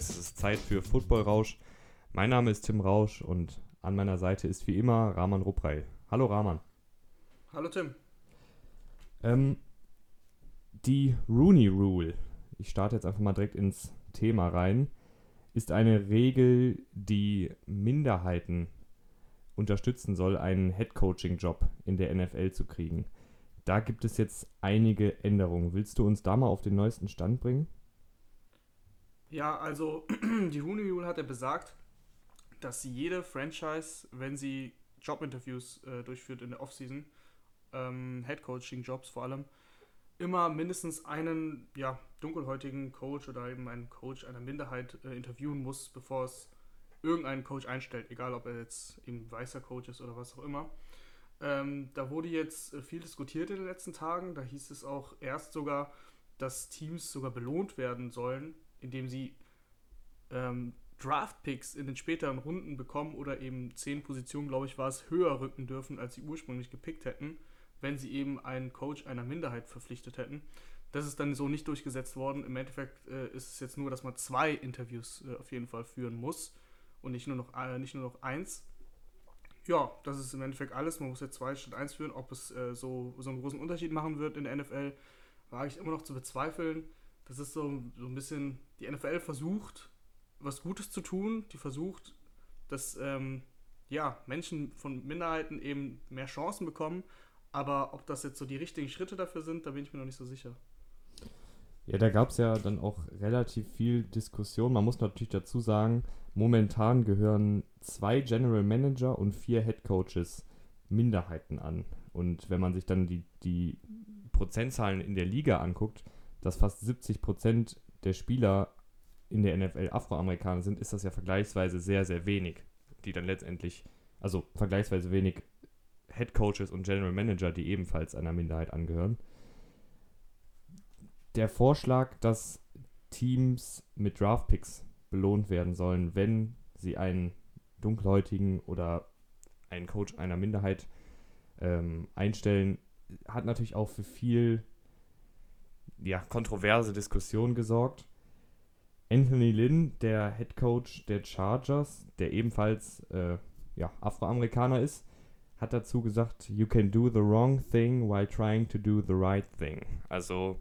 Heißt, es ist Zeit für Football Rausch. Mein Name ist Tim Rausch und an meiner Seite ist wie immer Rahman Ruprey. Hallo Rahman. Hallo Tim. Ähm, die Rooney Rule, ich starte jetzt einfach mal direkt ins Thema rein, ist eine Regel, die Minderheiten unterstützen soll, einen Head-Coaching-Job in der NFL zu kriegen. Da gibt es jetzt einige Änderungen. Willst du uns da mal auf den neuesten Stand bringen? Ja, also die Rooney Rule hat ja besagt, dass jede Franchise, wenn sie Jobinterviews äh, durchführt in der Offseason, ähm, Head-Coaching-Jobs vor allem, immer mindestens einen ja, dunkelhäutigen Coach oder eben einen Coach einer Minderheit äh, interviewen muss, bevor es irgendeinen Coach einstellt, egal ob er jetzt eben weißer Coach ist oder was auch immer. Ähm, da wurde jetzt äh, viel diskutiert in den letzten Tagen. Da hieß es auch erst sogar, dass Teams sogar belohnt werden sollen, indem sie ähm, Draft-Picks in den späteren Runden bekommen oder eben zehn Positionen, glaube ich, war es, höher rücken dürfen, als sie ursprünglich gepickt hätten, wenn sie eben einen Coach einer Minderheit verpflichtet hätten. Das ist dann so nicht durchgesetzt worden. Im Endeffekt äh, ist es jetzt nur, dass man zwei Interviews äh, auf jeden Fall führen muss und nicht nur noch, äh, nicht nur noch eins. Ja, das ist im Endeffekt alles. Man muss jetzt zwei statt eins führen. Ob es äh, so, so einen großen Unterschied machen wird in der NFL, wage ich immer noch zu bezweifeln. Das ist so, so ein bisschen, die NFL versucht, was Gutes zu tun. Die versucht, dass ähm, ja, Menschen von Minderheiten eben mehr Chancen bekommen. Aber ob das jetzt so die richtigen Schritte dafür sind, da bin ich mir noch nicht so sicher. Ja, da gab es ja dann auch relativ viel Diskussion. Man muss natürlich dazu sagen, momentan gehören zwei General Manager und vier Head Coaches Minderheiten an. Und wenn man sich dann die, die Prozentzahlen in der Liga anguckt, dass fast 70 Prozent der Spieler in der NFL Afroamerikaner sind, ist das ja vergleichsweise sehr, sehr wenig, die dann letztendlich, also vergleichsweise wenig Head Coaches und General Manager, die ebenfalls einer Minderheit angehören. Der Vorschlag, dass Teams mit Draft Picks belohnt werden sollen, wenn sie einen dunkelhäutigen oder einen Coach einer Minderheit ähm, einstellen, hat natürlich auch für viel ja, kontroverse Diskussionen gesorgt. Anthony Lynn, der Head Coach der Chargers, der ebenfalls äh, ja, Afroamerikaner ist, hat dazu gesagt, you can do the wrong thing while trying to do the right thing. Also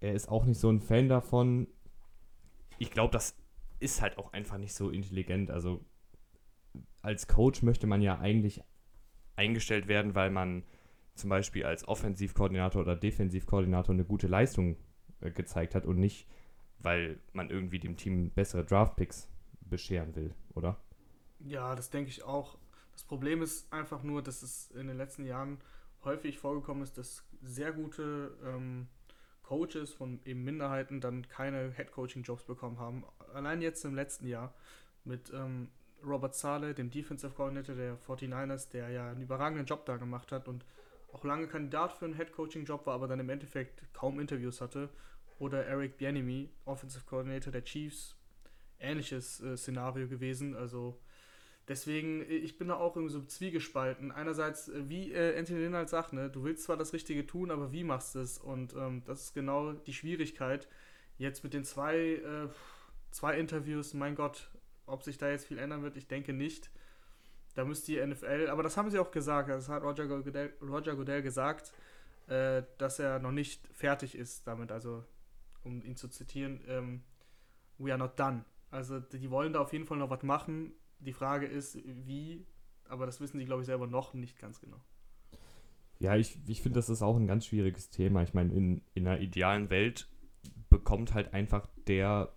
er ist auch nicht so ein Fan davon. Ich glaube, das ist halt auch einfach nicht so intelligent. Also als Coach möchte man ja eigentlich eingestellt werden, weil man zum Beispiel als Offensivkoordinator oder Defensivkoordinator eine gute Leistung äh, gezeigt hat und nicht, weil man irgendwie dem Team bessere Draftpicks bescheren will, oder? Ja, das denke ich auch. Das Problem ist einfach nur, dass es in den letzten Jahren häufig vorgekommen ist, dass sehr gute ähm, Coaches von eben Minderheiten dann keine Head-Coaching-Jobs bekommen haben. Allein jetzt im letzten Jahr mit ähm, Robert Saleh, dem Defensive Coordinator der 49ers, der ja einen überragenden Job da gemacht hat und auch lange Kandidat für einen Head-Coaching-Job war, aber dann im Endeffekt kaum Interviews hatte. Oder Eric Bieniemy, Offensive Coordinator der Chiefs, ähnliches äh, Szenario gewesen. Also Deswegen, äh, ich bin da auch irgendwie so zwiegespalten. Einerseits, äh, wie äh, Anthony Lynn sagt, ne, du willst zwar das Richtige tun, aber wie machst du es? Und ähm, das ist genau die Schwierigkeit. Jetzt mit den zwei, äh, zwei Interviews, mein Gott, ob sich da jetzt viel ändern wird, ich denke nicht. Da müsste die NFL, aber das haben sie auch gesagt, das hat Roger Goodell, Roger Goodell gesagt, äh, dass er noch nicht fertig ist damit. Also, um ihn zu zitieren, ähm, we are not done. Also, die wollen da auf jeden Fall noch was machen die Frage ist, wie, aber das wissen sie, glaube ich, selber noch nicht ganz genau. Ja, ich, ich finde, das ist auch ein ganz schwieriges Thema. Ich meine, in, in einer idealen Welt bekommt halt einfach der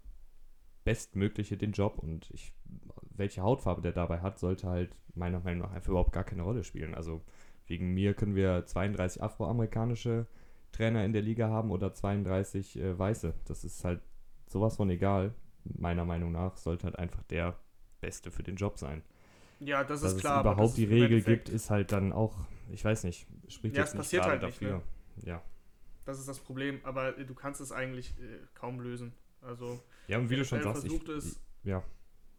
Bestmögliche den Job und ich, welche Hautfarbe der dabei hat, sollte halt meiner Meinung nach einfach überhaupt gar keine Rolle spielen. Also wegen mir können wir 32 afroamerikanische Trainer in der Liga haben oder 32 äh, weiße. Das ist halt sowas von egal. Meiner Meinung nach sollte halt einfach der Beste für den Job sein. Ja, das Dass ist klar. Dass es überhaupt die Regel gibt, ist halt dann auch, ich weiß nicht, spricht ja, jetzt nicht gerade halt dafür. Nicht, ne? Ja. Das ist das Problem, aber du kannst es eigentlich äh, kaum lösen. Also ja, und wie du schon sagst, versucht ich, es, ja.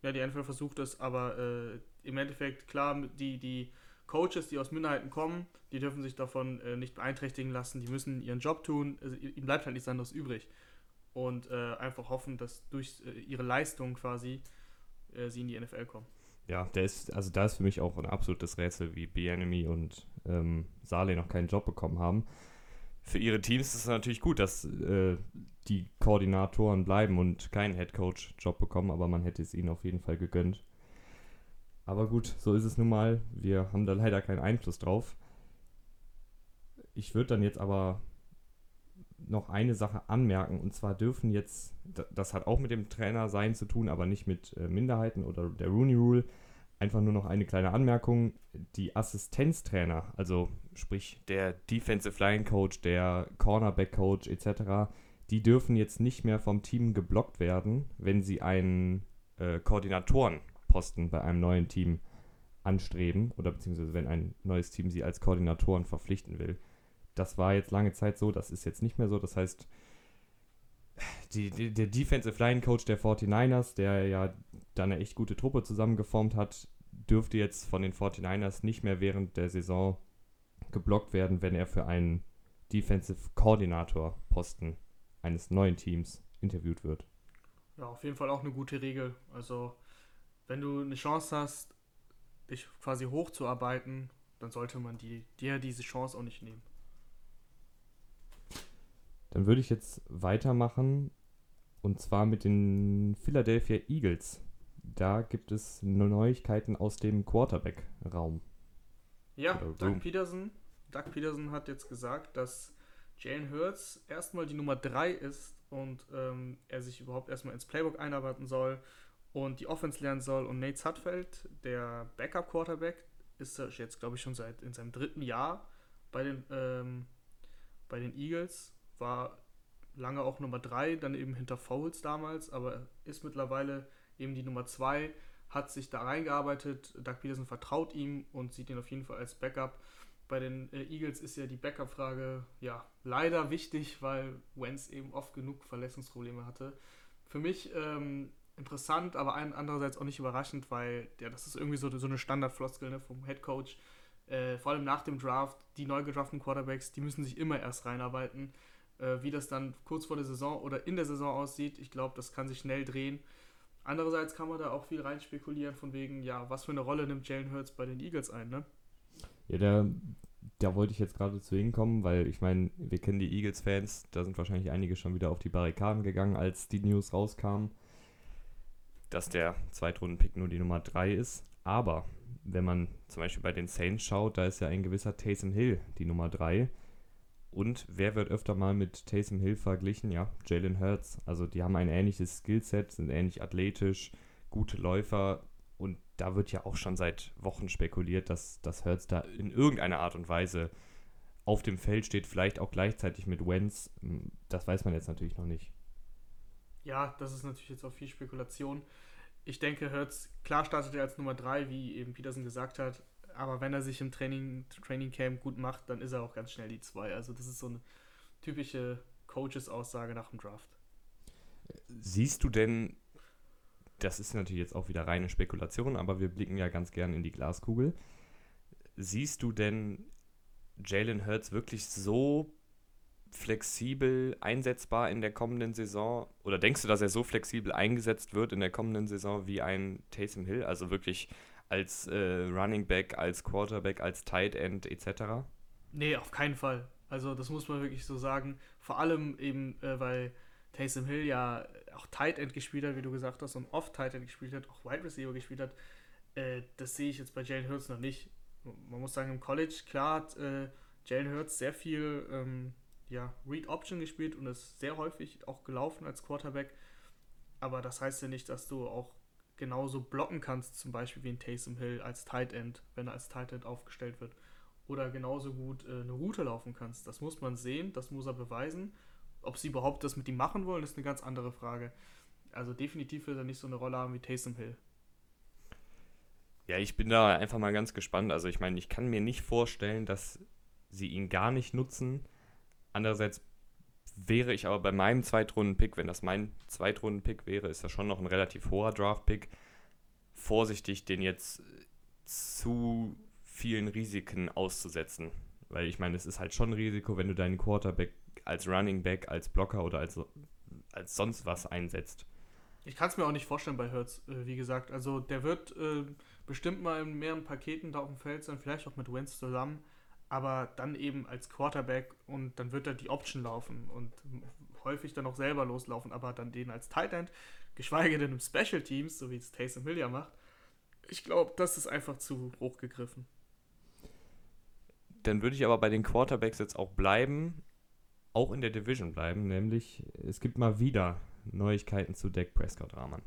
Ja, die NFL versucht es, aber äh, im Endeffekt, klar, die, die Coaches, die aus Minderheiten kommen, die dürfen sich davon äh, nicht beeinträchtigen lassen, die müssen ihren Job tun, also, ihnen bleibt halt nichts anderes übrig. und äh, einfach hoffen, dass durch äh, ihre Leistung quasi äh, sie in die NFL kommen. Ja, der ist, also da ist für mich auch ein absolutes Rätsel, wie Bienemy und ähm, Saleh noch keinen Job bekommen haben. Für ihre Teams ist es natürlich gut, dass äh, die Koordinatoren bleiben und keinen Headcoach-Job bekommen, aber man hätte es ihnen auf jeden Fall gegönnt. Aber gut, so ist es nun mal. Wir haben da leider keinen Einfluss drauf. Ich würde dann jetzt aber noch eine Sache anmerken. Und zwar dürfen jetzt, das hat auch mit dem Trainer sein zu tun, aber nicht mit äh, Minderheiten oder der Rooney Rule. Einfach nur noch eine kleine Anmerkung. Die Assistenztrainer, also sprich der Defensive Line Coach, der Cornerback Coach etc., die dürfen jetzt nicht mehr vom Team geblockt werden, wenn sie einen äh, Koordinatorenposten bei einem neuen Team anstreben oder beziehungsweise wenn ein neues Team sie als Koordinatoren verpflichten will. Das war jetzt lange Zeit so, das ist jetzt nicht mehr so. Das heißt, die, die, der Defensive Line Coach der 49ers, der ja da eine echt gute Truppe zusammengeformt hat, dürfte jetzt von den 49ers nicht mehr während der Saison geblockt werden, wenn er für einen Defensive Coordinator Posten eines neuen Teams interviewt wird. Ja, auf jeden Fall auch eine gute Regel. Also, wenn du eine Chance hast, dich quasi hochzuarbeiten, dann sollte man die, dir diese Chance auch nicht nehmen. Dann würde ich jetzt weitermachen und zwar mit den Philadelphia Eagles. Da gibt es Neuigkeiten aus dem Quarterback-Raum. Ja, Doug Peterson, Doug Peterson hat jetzt gesagt, dass Jalen Hurts erstmal die Nummer 3 ist und ähm, er sich überhaupt erstmal ins Playbook einarbeiten soll und die Offense lernen soll. Und Nate Sudfeld, der Backup-Quarterback, ist jetzt, glaube ich, schon seit in seinem dritten Jahr bei den, ähm, bei den Eagles war lange auch Nummer 3, dann eben hinter Fouls damals, aber ist mittlerweile eben die Nummer 2, hat sich da reingearbeitet. Doug Peterson vertraut ihm und sieht ihn auf jeden Fall als Backup. Bei den äh, Eagles ist ja die Backup-Frage ja leider wichtig, weil Wentz eben oft genug Verletzungsprobleme hatte. Für mich ähm, interessant, aber andererseits auch nicht überraschend, weil ja, das ist irgendwie so, so eine Standardfloskel ne, vom Head Coach. Äh, vor allem nach dem Draft, die neu gedrafteten Quarterbacks, die müssen sich immer erst reinarbeiten. Äh, wie das dann kurz vor der Saison oder in der Saison aussieht, ich glaube, das kann sich schnell drehen. Andererseits kann man da auch viel rein spekulieren, von wegen, ja, was für eine Rolle nimmt Jalen Hurts bei den Eagles ein, ne? Ja, da, da wollte ich jetzt gerade zu hinkommen, weil ich meine, wir kennen die Eagles-Fans, da sind wahrscheinlich einige schon wieder auf die Barrikaden gegangen, als die News rauskam, dass der Zweitrunden-Pick nur die Nummer 3 ist. Aber wenn man zum Beispiel bei den Saints schaut, da ist ja ein gewisser Taysom Hill die Nummer 3. Und wer wird öfter mal mit Taysom Hill verglichen? Ja, Jalen Hurts. Also die haben ein ähnliches Skillset, sind ähnlich athletisch, gute Läufer. Und da wird ja auch schon seit Wochen spekuliert, dass, dass Hurts da in irgendeiner Art und Weise auf dem Feld steht, vielleicht auch gleichzeitig mit Wentz. Das weiß man jetzt natürlich noch nicht. Ja, das ist natürlich jetzt auch viel Spekulation. Ich denke, Hurts, klar startet er als Nummer 3, wie eben Peterson gesagt hat, aber wenn er sich im Training, Training Camp gut macht, dann ist er auch ganz schnell die 2. Also das ist so eine typische Coaches-Aussage nach dem Draft. Siehst du denn, das ist natürlich jetzt auch wieder reine Spekulation, aber wir blicken ja ganz gern in die Glaskugel. Siehst du denn Jalen Hurts wirklich so flexibel einsetzbar in der kommenden Saison? Oder denkst du, dass er so flexibel eingesetzt wird in der kommenden Saison wie ein Taysom Hill? Also wirklich als äh, Running Back, als Quarterback, als Tight End etc.? Nee, auf keinen Fall. Also das muss man wirklich so sagen. Vor allem eben, äh, weil Taysom Hill ja auch Tight End gespielt hat, wie du gesagt hast, und oft Tight End gespielt hat, auch Wide Receiver gespielt hat. Äh, das sehe ich jetzt bei Jalen Hurts noch nicht. Man muss sagen, im College, klar hat äh, Jalen Hurts sehr viel ähm, ja, Read Option gespielt und ist sehr häufig auch gelaufen als Quarterback. Aber das heißt ja nicht, dass du auch genauso blocken kannst, zum Beispiel wie ein Taysom Hill als Tight End, wenn er als Tight End aufgestellt wird. Oder genauso gut äh, eine Route laufen kannst. Das muss man sehen, das muss er beweisen. Ob sie überhaupt das mit ihm machen wollen, ist eine ganz andere Frage. Also definitiv wird er nicht so eine Rolle haben wie Taysom Hill. Ja, ich bin da einfach mal ganz gespannt. Also ich meine, ich kann mir nicht vorstellen, dass sie ihn gar nicht nutzen. Andererseits wäre ich aber bei meinem Zweitrunden-Pick, wenn das mein Zweitrunden-Pick wäre, ist das schon noch ein relativ hoher Draft-Pick, vorsichtig, den jetzt zu vielen Risiken auszusetzen. Weil ich meine, es ist halt schon ein Risiko, wenn du deinen Quarterback als Running Back, als Blocker oder als als sonst was einsetzt. Ich kann es mir auch nicht vorstellen bei Hertz, äh, wie gesagt. Also der wird äh, bestimmt mal in mehreren Paketen da auf dem Feld sein, vielleicht auch mit Wentz zusammen, aber dann eben als Quarterback und dann wird er die Option laufen und häufig dann auch selber loslaufen, aber dann den als Tight End, geschweige denn im Special Teams, so wie es Taysom Hill ja macht. Ich glaube, das ist einfach zu hoch gegriffen. Dann würde ich aber bei den Quarterbacks jetzt auch bleiben, auch in der Division bleiben, nämlich es gibt mal wieder Neuigkeiten zu Dak Prescott, Rahman.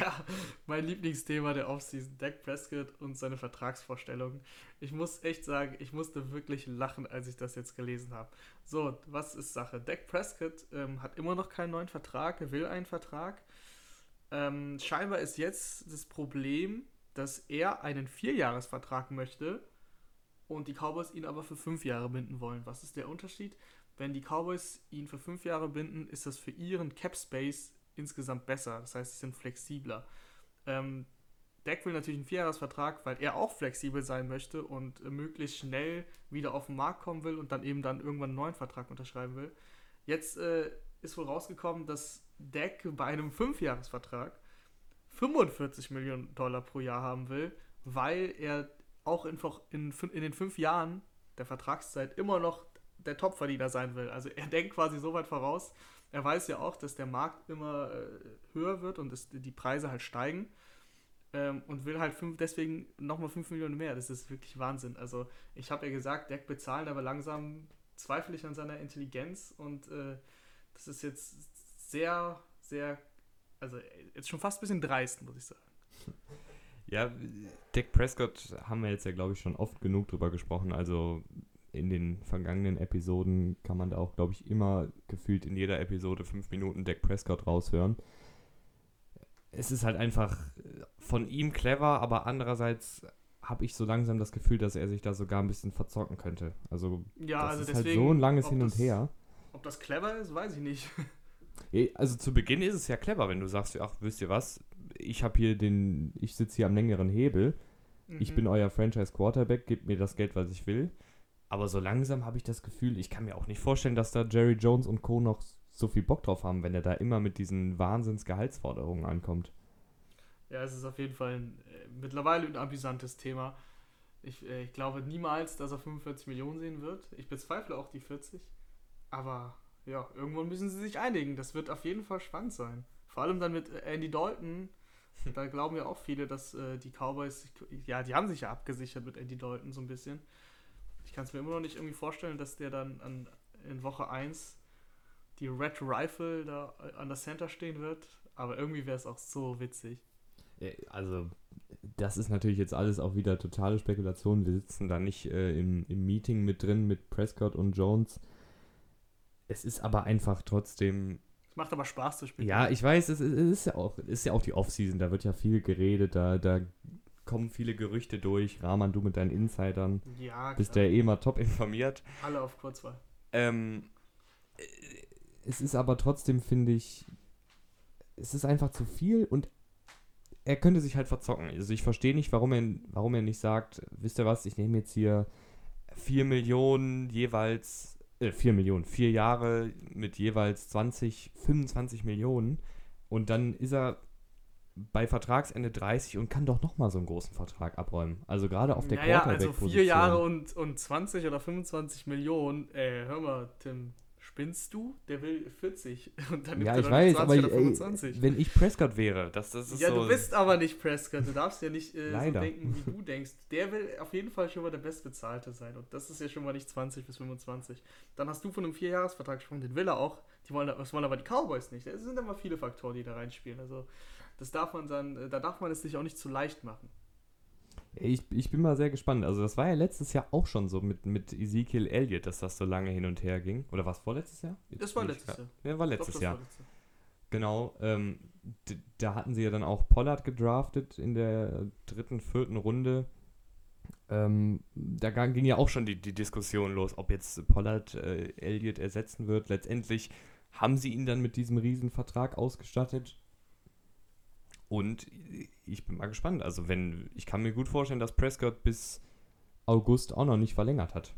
Ja, mein Lieblingsthema der Offseason, Dak Prescott und seine Vertragsvorstellungen. Ich muss echt sagen, ich musste wirklich lachen, als ich das jetzt gelesen habe. So, was ist Sache? Dak Prescott ähm, hat immer noch keinen neuen Vertrag, er will einen Vertrag. Ähm, scheinbar ist jetzt das Problem, dass er einen Vierjahresvertrag möchte und die Cowboys ihn aber für fünf Jahre binden wollen. Was ist der Unterschied? Wenn die Cowboys ihn für fünf Jahre binden, ist das für ihren Cap Space insgesamt besser. Das heißt, sie sind flexibler. Ähm, Deck will natürlich einen Vierjahresvertrag, weil er auch flexibel sein möchte und möglichst schnell wieder auf den Markt kommen will und dann eben dann irgendwann einen neuen Vertrag unterschreiben will. Jetzt äh, ist wohl rausgekommen, dass Deck bei einem Fünfjahresvertrag 45 Millionen Dollar pro Jahr haben will, weil er auch in, in, in den fünf Jahren der Vertragszeit immer noch der Topverdiener sein will. Also er denkt quasi so weit voraus. Er weiß ja auch, dass der Markt immer äh, höher wird und dass die Preise halt steigen. Ähm, und will halt fünf, deswegen nochmal 5 Millionen mehr. Das ist wirklich Wahnsinn. Also ich habe ja gesagt, Deck bezahlen, aber langsam zweifle ich an seiner Intelligenz und äh, das ist jetzt sehr, sehr, also jetzt schon fast ein bisschen dreist, muss ich sagen. Ja, Dick Prescott haben wir jetzt ja, glaube ich, schon oft genug drüber gesprochen. Also in den vergangenen Episoden kann man da auch, glaube ich, immer gefühlt in jeder Episode fünf Minuten Dak Prescott raushören. Es ist halt einfach von ihm clever, aber andererseits habe ich so langsam das Gefühl, dass er sich da sogar ein bisschen verzocken könnte. Also, ja, das also ist deswegen, halt so ein langes Hin und das, Her. Ob das clever ist, weiß ich nicht. Also zu Beginn ist es ja clever, wenn du sagst, ach, wisst ihr was, ich habe hier den, ich sitze hier am längeren Hebel, mhm. ich bin euer Franchise Quarterback, gebt mir das Geld, was ich will. Aber so langsam habe ich das Gefühl, ich kann mir auch nicht vorstellen, dass da Jerry Jones und Co. noch so viel Bock drauf haben, wenn er da immer mit diesen Wahnsinns-Gehaltsforderungen ankommt. Ja, es ist auf jeden Fall ein, äh, mittlerweile ein amüsantes Thema. Ich, äh, ich glaube niemals, dass er 45 Millionen sehen wird. Ich bezweifle auch die 40. Aber ja, irgendwann müssen sie sich einigen. Das wird auf jeden Fall spannend sein. Vor allem dann mit äh, Andy Dalton. Da glauben ja auch viele, dass äh, die Cowboys, ja, die haben sich ja abgesichert mit Andy Dalton so ein bisschen. Ich kann es mir immer noch nicht irgendwie vorstellen, dass der dann an, in Woche 1 die Red Rifle da äh, an der Center stehen wird. Aber irgendwie wäre es auch so witzig. Also, das ist natürlich jetzt alles auch wieder totale Spekulation. Wir sitzen da nicht äh, im, im Meeting mit drin mit Prescott und Jones. Es ist aber einfach trotzdem. Es macht aber Spaß zu spielen. Ja, ich weiß, es, es ist ja auch, ist ja auch die Offseason, da wird ja viel geredet, da, da kommen viele Gerüchte durch. Rahman, du mit deinen Insidern. Ja, Bist klar. ja eh mal top informiert. Alle auf Kurzwahl. Ähm, es ist aber trotzdem, finde ich, es ist einfach zu viel und er könnte sich halt verzocken. Also ich verstehe nicht, warum er, warum er nicht sagt, wisst ihr was, ich nehme jetzt hier 4 Millionen jeweils, äh, 4 Millionen, 4 Jahre mit jeweils 20, 25 Millionen und dann ist er bei Vertragsende 30 und kann doch nochmal so einen großen Vertrag abräumen. Also gerade auf der naja, Quarterback-Position. also vier Jahre und, und 20 oder 25 Millionen. Äh, hör mal, Tim, spinnst du? Der will 40 und dann Ja, ich weiß, aber ey, wenn ich Prescott wäre, das, das ist Ja, so du bist aber nicht Prescott. Du darfst ja nicht äh, so denken, wie du denkst. Der will auf jeden Fall schon mal der Bestbezahlte sein und das ist ja schon mal nicht 20 bis 25. Dann hast du von einem Vierjahresvertrag gesprochen, den will er auch. Die wollen, das wollen aber die Cowboys nicht. Es sind immer viele Faktoren, die da reinspielen. Also das darf man dann, äh, da darf man es sich auch nicht zu leicht machen. Ich, ich bin mal sehr gespannt. Also das war ja letztes Jahr auch schon so mit, mit Ezekiel Elliott, dass das so lange hin und her ging. Oder war es vorletztes Jahr? das war letztes Jahr. Ja, war letztes Doch, Jahr. War letztes Jahr. Genau. Ähm, da hatten sie ja dann auch Pollard gedraftet in der dritten, vierten Runde. Ähm, da ging ja auch schon die, die Diskussion los, ob jetzt Pollard äh, Elliott ersetzen wird. Letztendlich haben sie ihn dann mit diesem Riesenvertrag ausgestattet. Und ich bin mal gespannt. Also, wenn, ich kann mir gut vorstellen, dass Prescott bis August auch noch nicht verlängert hat.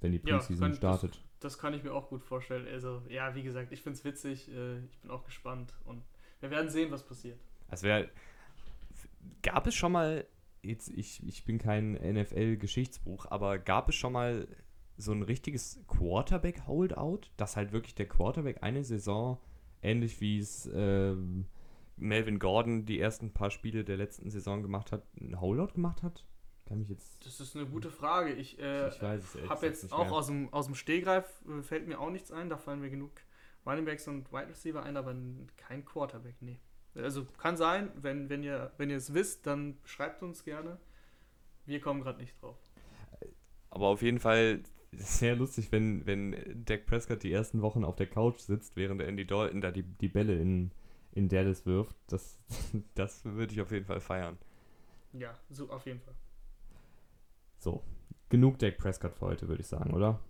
Wenn die Preseason ja, startet. Das kann ich mir auch gut vorstellen. Also, ja, wie gesagt, ich finde es witzig. Äh, ich bin auch gespannt. Und wir werden sehen, was passiert. Also, wer, gab es schon mal, jetzt, ich, ich bin kein NFL-Geschichtsbuch, aber gab es schon mal so ein richtiges Quarterback-Holdout, dass halt wirklich der Quarterback eine Saison, ähnlich wie es ähm, Melvin Gordon die ersten paar Spiele der letzten Saison gemacht hat, ein Holdout gemacht hat? Kann mich jetzt. Das ist eine gute Frage. Ich, äh, ich habe jetzt auch aus dem, aus dem Stehgreif, äh, fällt mir auch nichts ein. Da fallen mir genug Runningbacks und Wide Receiver ein, aber kein Quarterback, nee. Also kann sein, wenn, wenn ihr wenn ihr es wisst, dann schreibt uns gerne. Wir kommen gerade nicht drauf. Aber auf jeden Fall sehr lustig, wenn, wenn Dak Prescott die ersten Wochen auf der Couch sitzt, während Andy Dalton da die, die Bälle in, in Dallas wirft. Das, das würde ich auf jeden Fall feiern. Ja, so auf jeden Fall. So, genug Dak Prescott für heute, würde ich sagen, oder?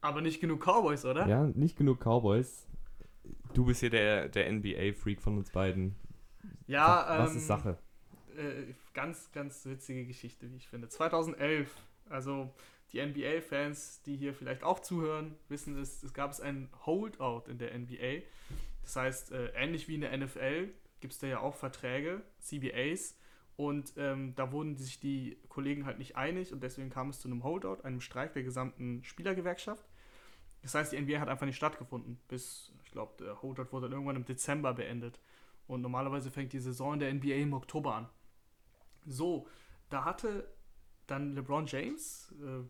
Aber nicht genug Cowboys, oder? Ja, nicht genug Cowboys. Du bist hier der, der NBA-Freak von uns beiden. Ja, was, was ähm, ist Sache? Äh, ganz, ganz witzige Geschichte, wie ich finde. 2011, also die NBA-Fans, die hier vielleicht auch zuhören, wissen es, es gab es ein Holdout in der NBA. Das heißt, äh, ähnlich wie in der NFL gibt es da ja auch Verträge, CBAs, und ähm, da wurden sich die Kollegen halt nicht einig und deswegen kam es zu einem Holdout, einem Streik der gesamten Spielergewerkschaft. Das heißt, die NBA hat einfach nicht stattgefunden, bis, ich glaube, der Holdout wurde dann irgendwann im Dezember beendet. Und normalerweise fängt die Saison in der NBA im Oktober an. So, da hatte dann LeBron James, äh,